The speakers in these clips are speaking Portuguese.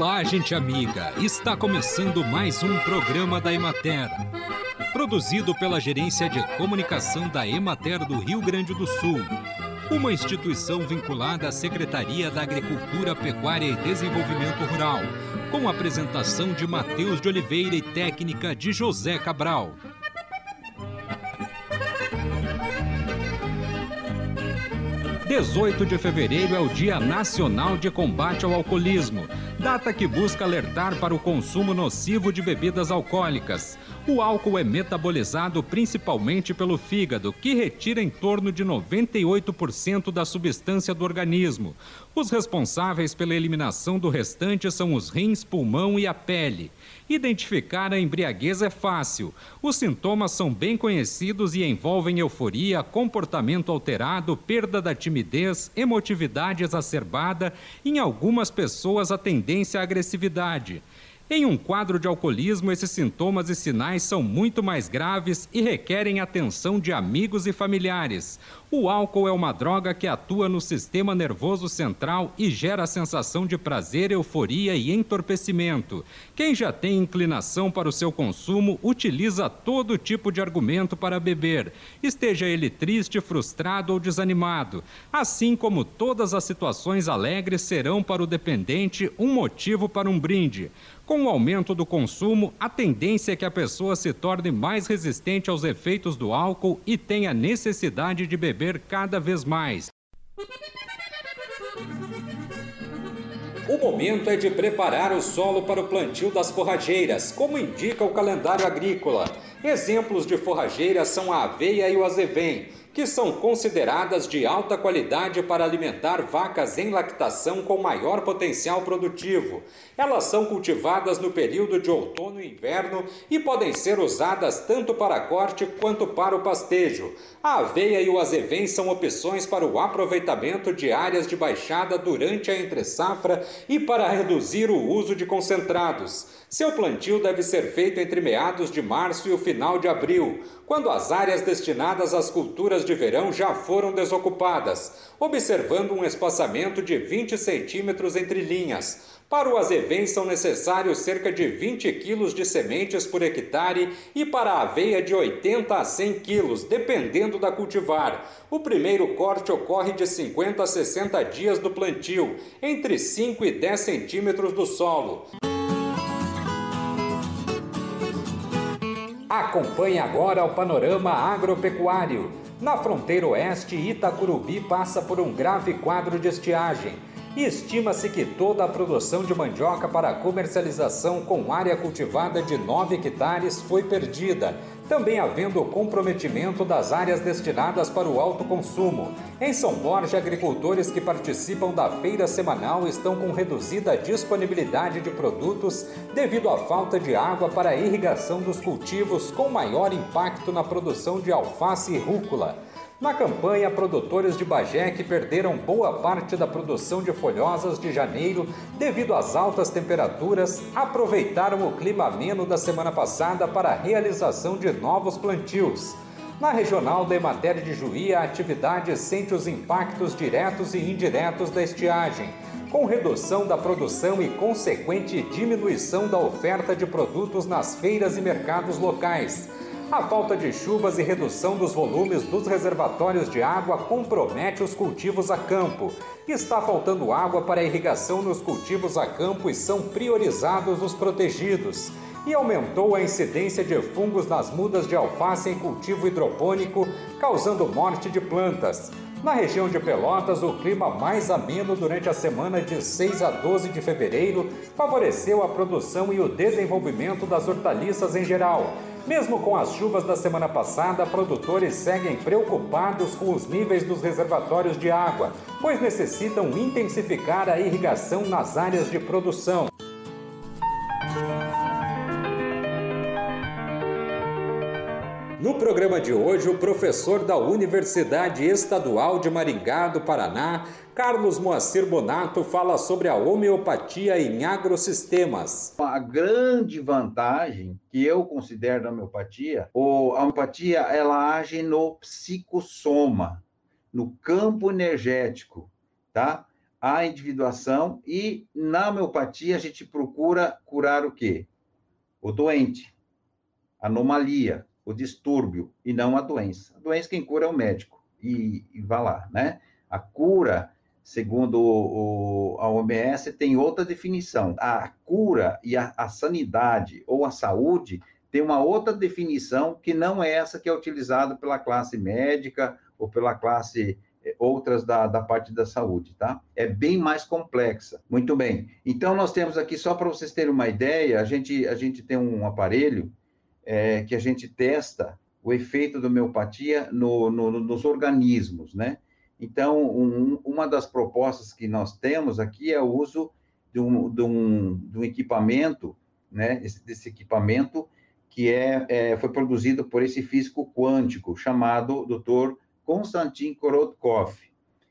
Olá, gente amiga! Está começando mais um programa da Emater. Produzido pela Gerência de Comunicação da Emater do Rio Grande do Sul. Uma instituição vinculada à Secretaria da Agricultura, Pecuária e Desenvolvimento Rural. Com apresentação de Matheus de Oliveira e técnica de José Cabral. 18 de fevereiro é o Dia Nacional de Combate ao Alcoolismo, data que busca alertar para o consumo nocivo de bebidas alcoólicas. O álcool é metabolizado principalmente pelo fígado, que retira em torno de 98% da substância do organismo. Os responsáveis pela eliminação do restante são os rins, pulmão e a pele. Identificar a embriaguez é fácil. Os sintomas são bem conhecidos e envolvem euforia, comportamento alterado, perda da timidez, emotividade exacerbada e, em algumas pessoas, a tendência à agressividade. Em um quadro de alcoolismo, esses sintomas e sinais são muito mais graves e requerem atenção de amigos e familiares. O álcool é uma droga que atua no sistema nervoso central e gera a sensação de prazer, euforia e entorpecimento. Quem já tem inclinação para o seu consumo utiliza todo tipo de argumento para beber, esteja ele triste, frustrado ou desanimado. Assim como todas as situações alegres serão para o dependente um motivo para um brinde. Com o aumento do consumo, a tendência é que a pessoa se torne mais resistente aos efeitos do álcool e tenha necessidade de beber cada vez mais. O momento é de preparar o solo para o plantio das forrageiras, como indica o calendário agrícola. Exemplos de forrageiras são a aveia e o azevém que são consideradas de alta qualidade para alimentar vacas em lactação com maior potencial produtivo. Elas são cultivadas no período de outono e inverno e podem ser usadas tanto para corte quanto para o pastejo. A aveia e o azevém são opções para o aproveitamento de áreas de baixada durante a entre-safra e para reduzir o uso de concentrados. Seu plantio deve ser feito entre meados de março e o final de abril, quando as áreas destinadas às culturas de verão já foram desocupadas, observando um espaçamento de 20 centímetros entre linhas. Para o azevém são necessários cerca de 20 quilos de sementes por hectare e para a aveia de 80 a 100 quilos, dependendo da cultivar. O primeiro corte ocorre de 50 a 60 dias do plantio, entre 5 e 10 centímetros do solo. Acompanhe agora o panorama agropecuário. Na fronteira oeste, Itacurubi passa por um grave quadro de estiagem estima-se que toda a produção de mandioca para comercialização com área cultivada de 9 hectares foi perdida, também havendo comprometimento das áreas destinadas para o alto consumo. Em São Borja, agricultores que participam da feira semanal estão com reduzida disponibilidade de produtos devido à falta de água para a irrigação dos cultivos, com maior impacto na produção de alface e rúcula. Na campanha, produtores de Bagé que perderam boa parte da produção de folhosas de janeiro devido às altas temperaturas, aproveitaram o clima ameno da semana passada para a realização de novos plantios. Na regional da Emater de Juí, a atividade sente os impactos diretos e indiretos da estiagem, com redução da produção e consequente diminuição da oferta de produtos nas feiras e mercados locais a falta de chuvas e redução dos volumes dos reservatórios de água compromete os cultivos a campo. Está faltando água para irrigação nos cultivos a campo e são priorizados os protegidos. E aumentou a incidência de fungos nas mudas de alface em cultivo hidropônico, causando morte de plantas. Na região de Pelotas, o clima mais ameno durante a semana de 6 a 12 de fevereiro favoreceu a produção e o desenvolvimento das hortaliças em geral. Mesmo com as chuvas da semana passada, produtores seguem preocupados com os níveis dos reservatórios de água, pois necessitam intensificar a irrigação nas áreas de produção. No programa de hoje, o professor da Universidade Estadual de Maringá do Paraná, Carlos Moacir Bonato, fala sobre a homeopatia em agrosistemas. A grande vantagem que eu considero da homeopatia, a homeopatia ela age no psicossoma, no campo energético, tá? a individuação e na homeopatia a gente procura curar o quê? O doente, anomalia, o distúrbio e não a doença. A doença quem cura é o médico e, e vá lá, né? A cura, segundo o, a OMS, tem outra definição. A cura e a, a sanidade ou a saúde tem uma outra definição que não é essa que é utilizada pela classe médica ou pela classe eh, outras da, da parte da saúde, tá? É bem mais complexa. Muito bem. Então, nós temos aqui, só para vocês terem uma ideia, a gente, a gente tem um aparelho é, que a gente testa o efeito da homeopatia no, no, nos organismos, né? Então, um, uma das propostas que nós temos aqui é o uso de um, de um, de um equipamento, né? Esse, desse equipamento que é, é, foi produzido por esse físico quântico chamado Dr. Konstantin Korotkov.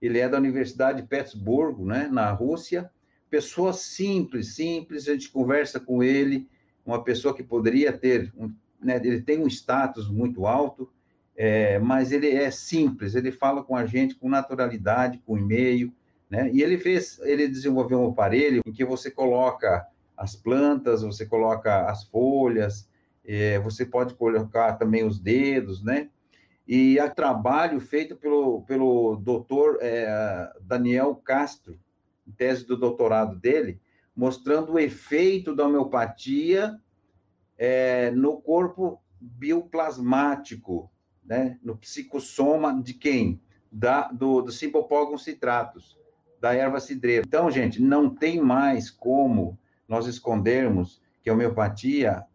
Ele é da Universidade de Petersburgo, né, na Rússia. Pessoa simples, simples, a gente conversa com ele, uma pessoa que poderia ter, um, né, ele tem um status muito alto, é, mas ele é simples, ele fala com a gente com naturalidade, com e-mail, né? E ele fez, ele desenvolveu um aparelho em que você coloca as plantas, você coloca as folhas, é, você pode colocar também os dedos, né? E há trabalho feito pelo, pelo doutor é, Daniel Castro, tese do doutorado dele, mostrando o efeito da homeopatia é, no corpo bioplasmático, né? no psicossoma de quem? Da, do, do Cibopogon citratus, da erva cidreira. Então, gente, não tem mais como nós escondermos que a homeopatia,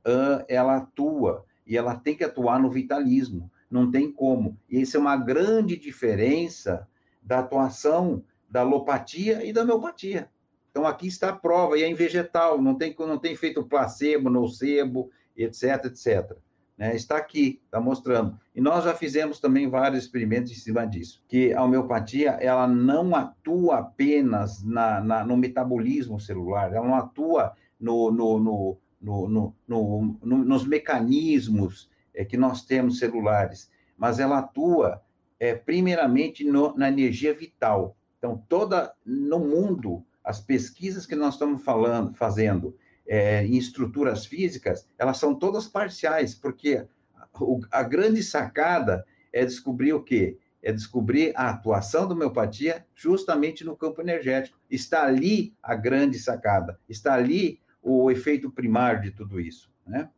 ela atua, e ela tem que atuar no vitalismo, não tem como. E isso é uma grande diferença da atuação da alopatia e da homeopatia. Então, aqui está a prova, e é em vegetal, não tem, não tem feito placebo, nocebo, etc, etc. Né? Está aqui, está mostrando. E nós já fizemos também vários experimentos em cima disso, que a homeopatia, ela não atua apenas na, na no metabolismo celular, ela não atua no, no, no, no, no, no nos mecanismos é, que nós temos celulares, mas ela atua é, primeiramente no, na energia vital. Então, toda no mundo, as pesquisas que nós estamos falando, fazendo é, em estruturas físicas, elas são todas parciais, porque a, a grande sacada é descobrir o quê? É descobrir a atuação da homeopatia justamente no campo energético. Está ali a grande sacada, está ali o efeito primário de tudo isso, né?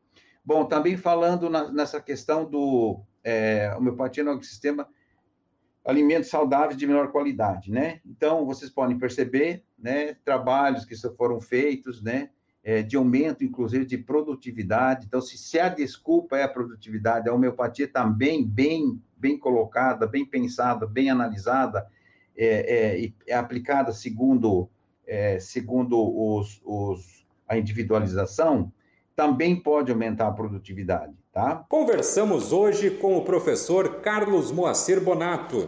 Bom, também falando na, nessa questão do é, homeopatia no sistema, alimentos saudáveis de menor qualidade, né? Então, vocês podem perceber, né, trabalhos que foram feitos, né, é, de aumento, inclusive, de produtividade. Então, se, se a desculpa é a produtividade, a homeopatia também bem, bem colocada, bem pensada, bem analisada, é, é, é aplicada segundo, é, segundo os, os a individualização, também pode aumentar a produtividade, tá? Conversamos hoje com o professor Carlos Moacir Bonato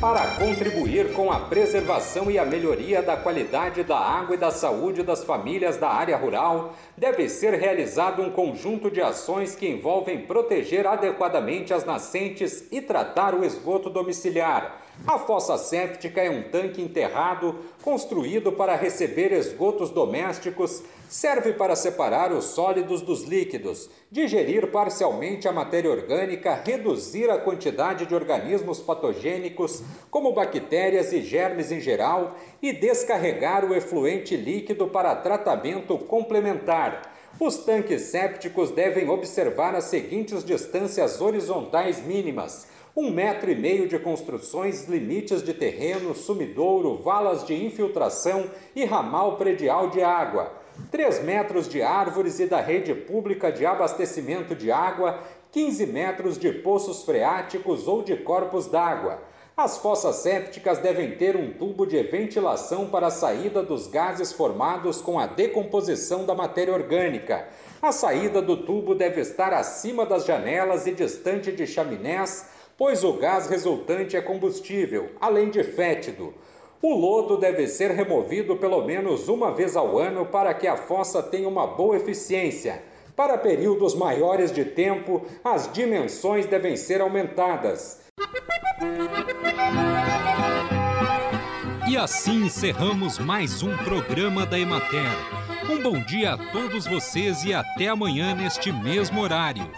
para contribuir com a preservação e a melhoria da qualidade da água e da saúde das famílias da área rural, deve ser realizado um conjunto de ações que envolvem proteger adequadamente as nascentes e tratar o esgoto domiciliar a fossa séptica é um tanque enterrado construído para receber esgotos domésticos, serve para separar os sólidos dos líquidos, digerir parcialmente a matéria orgânica, reduzir a quantidade de organismos patogênicos, como bactérias e germes em geral, e descarregar o efluente líquido para tratamento complementar. Os tanques sépticos devem observar as seguintes distâncias horizontais mínimas um metro e meio de construções, limites de terreno, sumidouro, valas de infiltração e ramal predial de água, 3 metros de árvores e da rede pública de abastecimento de água, 15 metros de poços freáticos ou de corpos d'água. As fossas sépticas devem ter um tubo de ventilação para a saída dos gases formados com a decomposição da matéria orgânica. A saída do tubo deve estar acima das janelas e distante de chaminés pois o gás resultante é combustível, além de fétido. O lodo deve ser removido pelo menos uma vez ao ano para que a fossa tenha uma boa eficiência. Para períodos maiores de tempo, as dimensões devem ser aumentadas. E assim encerramos mais um programa da Emater. Um bom dia a todos vocês e até amanhã neste mesmo horário.